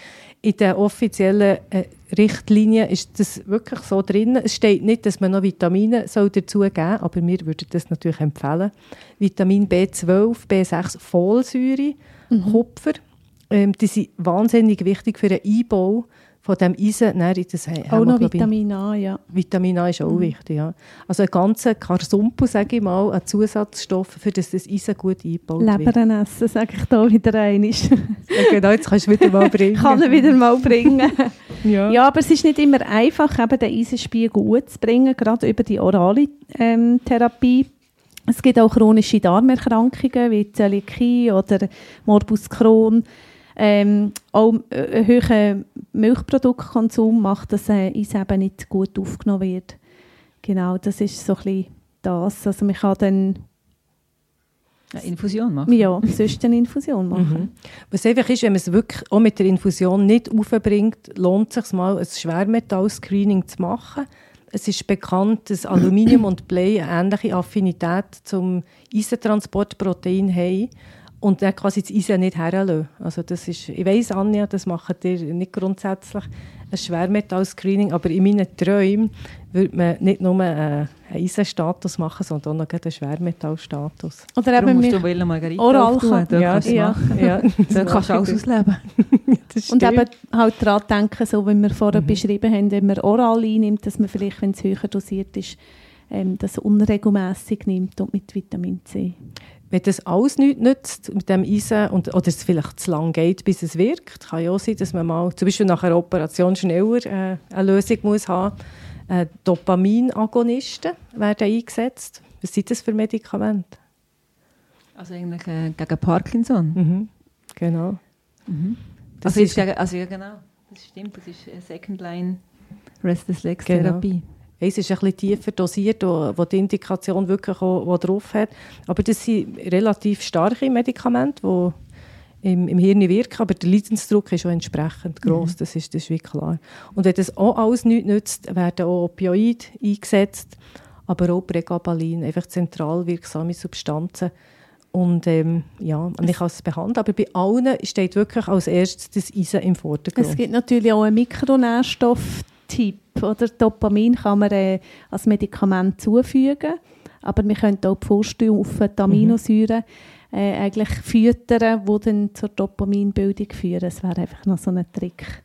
B: In den offiziellen äh, Richtlinien ist das wirklich so drin. Es steht nicht, dass man noch Vitamine soll dazu geben soll, aber wir würden das natürlich empfehlen. Vitamin B12, B6, Folsäure, mhm. Kupfer, ähm, die sind wahnsinnig wichtig für den Einbau von dem Eisen in das
C: Auch noch Vitamin A, ja.
B: Vitamin A ist auch mhm. wichtig, ja. Also ein ganzer Karsumpel, sage ich mal, an Zusatzstoffen, für das das Eisen gut eingebaut
C: Leber wird. Leber essen, sage ich da wieder einmal.
B: genau, jetzt kannst du wieder mal bringen.
C: Kann er wieder mal bringen. ja. ja, aber es ist nicht immer einfach, eben den Eisenspiegel gut zu bringen, gerade über die orale ähm, Therapie. Es gibt auch chronische Darmerkrankungen wie Zöliakie oder Morbus Crohn. Ähm, auch ein hoher Milchproduktkonsum macht, dass äh, Eis eben nicht gut aufgenommen wird. Genau, das ist so ein bisschen das. Also man kann dann
A: eine Infusion machen?
C: Ja, sonst eine Infusion machen. Mhm.
B: Was einfach ist, wenn man es wirklich auch mit der Infusion nicht aufbringt, lohnt es sich mal, ein Schwermetall-Screening zu machen. Es ist bekannt, dass Aluminium und Blei eine ähnliche Affinität zum Eisentransportprotein haben und dann quasi das Eisen nicht herlassen. Also das ist, ich weiss, Anja, das macht ihr nicht grundsätzlich ein Schwermetall-Screening, aber in meinen Träumen würde man nicht nur einen Eisenstatus machen, sondern auch noch einen Schwermetallstatus.
A: Oder eben musst du Villa Margarita
C: oral
A: tun,
C: ja,
A: kannst ja, ja. Dann kannst du alles ausleben.
C: und eben halt daran denken, so wie wir vorher mhm. beschrieben haben, wenn man oral einnimmt, dass man vielleicht, wenn es höher dosiert ist, ähm, das unregelmäßig nimmt und mit Vitamin C.
B: Wenn das alles nichts nützt mit dem Eisen und, oder es vielleicht zu lange geht, bis es wirkt, kann ja auch sein, dass man mal zum Beispiel nach einer Operation schneller äh, eine Lösung muss haben äh, Dopaminagonisten werden eingesetzt. Was sind das für Medikamente?
A: Also eigentlich äh, gegen Parkinson?
B: Mhm. Genau.
A: Mhm. Das also, ist gegen, also ja genau, das stimmt, das ist Second Line Restless Legs genau. Therapie. Genau.
B: Es ist ein bisschen tiefer dosiert, wo, wo die Indikation wirklich auch, wo drauf hat. Aber das sind relativ starke Medikamente, die im, im Hirn wirken, aber der Leidensdruck ist auch entsprechend groß, mhm. das, ist, das ist wie klar. Und wenn das auch alles nichts nützt, werden auch Opioide eingesetzt, aber auch Pregabalin, einfach zentral wirksame Substanzen. Und ähm, ja, und ich kann es behandeln, aber bei allen steht wirklich als erstes das Eisen im Vordergrund.
C: Es gibt natürlich auch einen Mikronährstoff Tipp. Oder? Dopamin kann man äh, als Medikament zufügen, aber wir können auch die Vorstufen, die Aminosäuren, äh, eigentlich füttern, die dann zur Dopaminbildung führen. Das wäre einfach noch so ein Trick.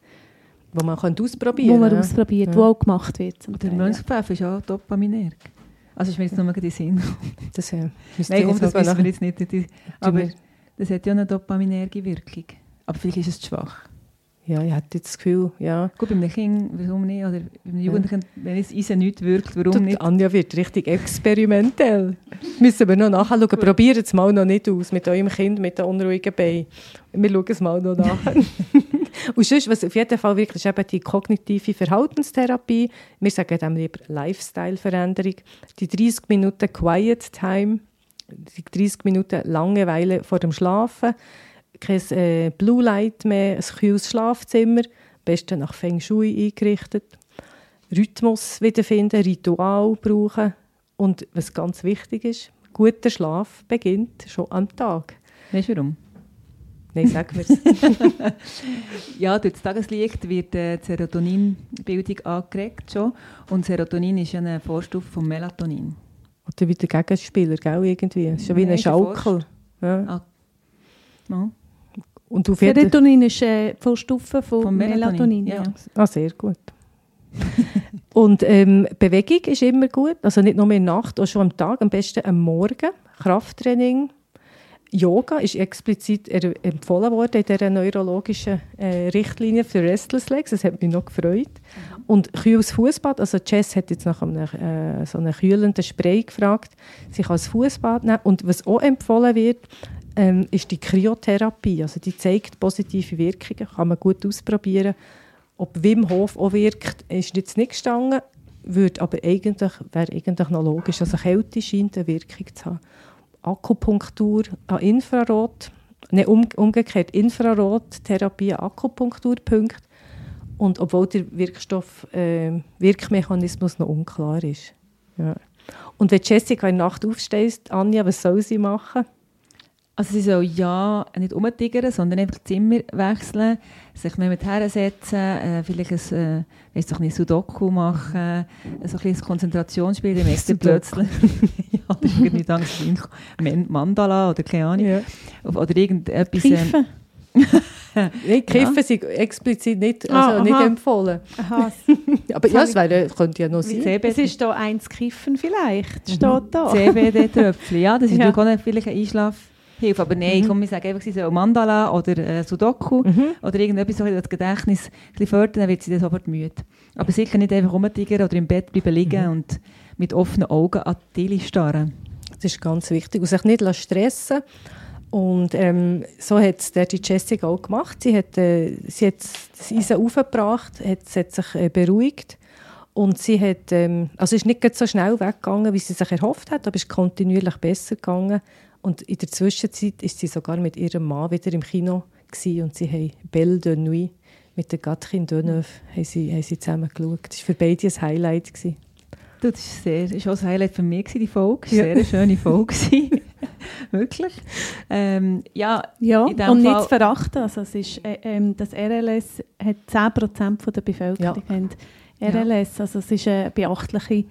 B: Wo man kann ausprobieren
C: Wo man ausprobiert, ja. wo auch gemacht wird.
A: Der Mönchspfeffer ist auch dopaminerg. Also ist mir jetzt nur mal den Sinn.
B: Das, ja,
A: Nein, komm, das wissen wir jetzt nicht. Aber das hat ja eine dopaminerge Wirkung. Aber vielleicht ist es zu schwach.
B: Ja, ich hatte das Gefühl, ja.
A: Gut, bei einem Kind, warum nicht? Oder bei einem Jugendlichen, ja. wenn es Eisen nicht wirkt, warum Tut, nicht?
B: Anja wird richtig experimentell. Müssen wir noch nachschauen. Probiert es mal noch nicht aus mit eurem Kind mit den unruhigen Beinen. Wir schauen es mal noch nach. Und sonst, was auf jeden Fall wirklich ist, eben die kognitive Verhaltenstherapie. Wir sagen dem lieber Lifestyle-Veränderung. Die 30 Minuten Quiet Time, die 30 Minuten Langeweile vor dem Schlafen kein äh, Blue Light mehr, ein kühles Schlafzimmer, am besten nach Feng Shui eingerichtet. Rhythmus wiederfinden, Ritual brauchen und was ganz wichtig ist, guter Schlaf beginnt schon am Tag.
A: Weißt du warum?
B: Nein, sag mir's.
A: ja, durch das Tageslicht wird die Serotoninbildung angeregt schon. Und Serotonin ist ja eine Vorstufe von Melatonin.
B: Oder wie der Gegenspieler, gell, irgendwie. Es ist ja wie ein Schaukel. Ja. Ah.
C: No. Und auf Serotonin ist äh, Vorstufe von, von Melatonin. Melatonin ja. ja.
B: Ah, sehr gut. und ähm, Bewegung ist immer gut, also nicht nur in der Nacht, auch schon am Tag, am besten am Morgen. Krafttraining, Yoga ist explizit empfohlen worden in dieser neurologischen äh, Richtlinie für Restless Legs. Das hat mich noch gefreut. Mhm. Und kühles Fußbad, also Jess hat jetzt nach einem äh, so einem kühlenden Spray gefragt, sich als Fußbad nehmen. Und was auch empfohlen wird, ähm, ist die Kryotherapie. Also die zeigt positive Wirkungen, kann man gut ausprobieren. Ob Wim Hof auch wirkt, ist jetzt nicht gestanden, würde aber eigentlich, wäre eigentlich noch logisch. Also Kälte scheint eine Wirkung zu haben. Akupunktur an Infrarot, ne, um, umgekehrt Infrarottherapie an Akupunkturpunkt. Und obwohl der Wirkstoff, äh, Wirkmechanismus noch unklar ist. Ja. Und wenn Jessica in der Nacht aufsteht, Anja, was soll sie machen?
A: Also sie soll ja nicht umtigern, sondern einfach Zimmer wechseln, sich mehr mit hersetzen, äh, vielleicht ein, äh, doch nicht Sudoku machen, äh, so ein, ein Konzentrationsspiel, dann merkt plötzlich, ja, das ist irgendwie Angst, Mandala oder keine Ahnung, ja. oder irgendetwas.
B: Ähm, Nein, Kiffen ja. sind explizit nicht, also ah, nicht empfohlen. Aber ja, es wäre, könnte ja noch sein.
C: CBD. Es ist da eins Kiffen vielleicht, mhm. steht da.
A: CBD-Tröpfchen, ja, das ist ja. auch vielleicht ein Einschlafhilfe. Aber nein, mhm. komm, ich sage einfach, sie soll Mandala oder äh, Sudoku mhm. oder irgendetwas, so das Gedächtnis ein fördern, dann wird sie dann sofort müde. Aber sicher nicht einfach rumtigern oder im Bett bleiben liegen mhm. und mit offenen Augen an die Tille starren.
B: Das ist ganz wichtig. Und sich nicht stressen und ähm, so hat es die Jessica auch gemacht. Sie hat, äh, sie hat das Eisen aufgebracht, hat, hat sich äh, beruhigt und sie hat, ähm, also ist nicht so schnell weggegangen, wie sie sich erhofft hat, aber es ist kontinuierlich besser gegangen. Und in der Zwischenzeit ist sie sogar mit ihrem Mann wieder im Kino gewesen, und sie haben Belle de Nuit mit der Gatrin Deneuve haben sie, haben sie zusammen geschaut. Das war für beide ein Highlight. Gewesen.
A: Das war sehr, auch ein Highlight für mich, die Folge. Ja. eine sehr schöne Folge. Wirklich. Ähm, ja,
C: ja und Fall nicht zu verachten. Also es ist, äh, ähm, das RLS hat 10% der Bevölkerung ja. RLS. Also es ist eine beachtliche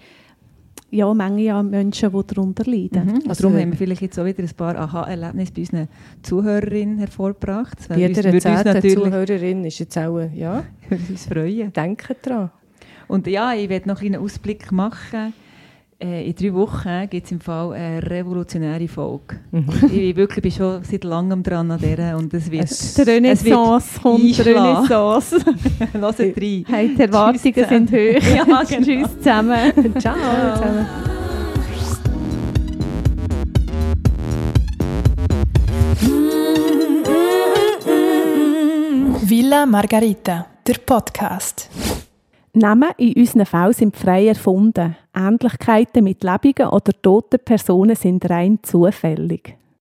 C: ja, Menge an Menschen, die darunter leiden.
A: Mhm. Also darum haben wir vielleicht jetzt auch wieder ein paar Aha-Erlebnisse bei unseren Zuhörerinnen hervorgebracht.
B: Jeder zehnte Zuhörerin ist jetzt auch, ja,
A: uns freuen.
B: Denken daran.
A: Und ja, ich werde noch einen Ausblick machen. Äh, in drei Wochen gibt es im Fall eine revolutionäre Folge. Mhm. ich wirklich bin schon seit langem dran an der und es wird
C: es, Die Renaissance kommt, Renaissance.
A: Hört rein.
C: Hey, die Erwartungen sind hoch. ja, genau. Tschüss zusammen.
B: Ciao, Ciao. zusammen.
D: Villa Margarita, der Podcast.
C: Namen in unseren Fällen sind frei erfunden. Ähnlichkeiten mit lebenden oder toten Personen sind rein zufällig.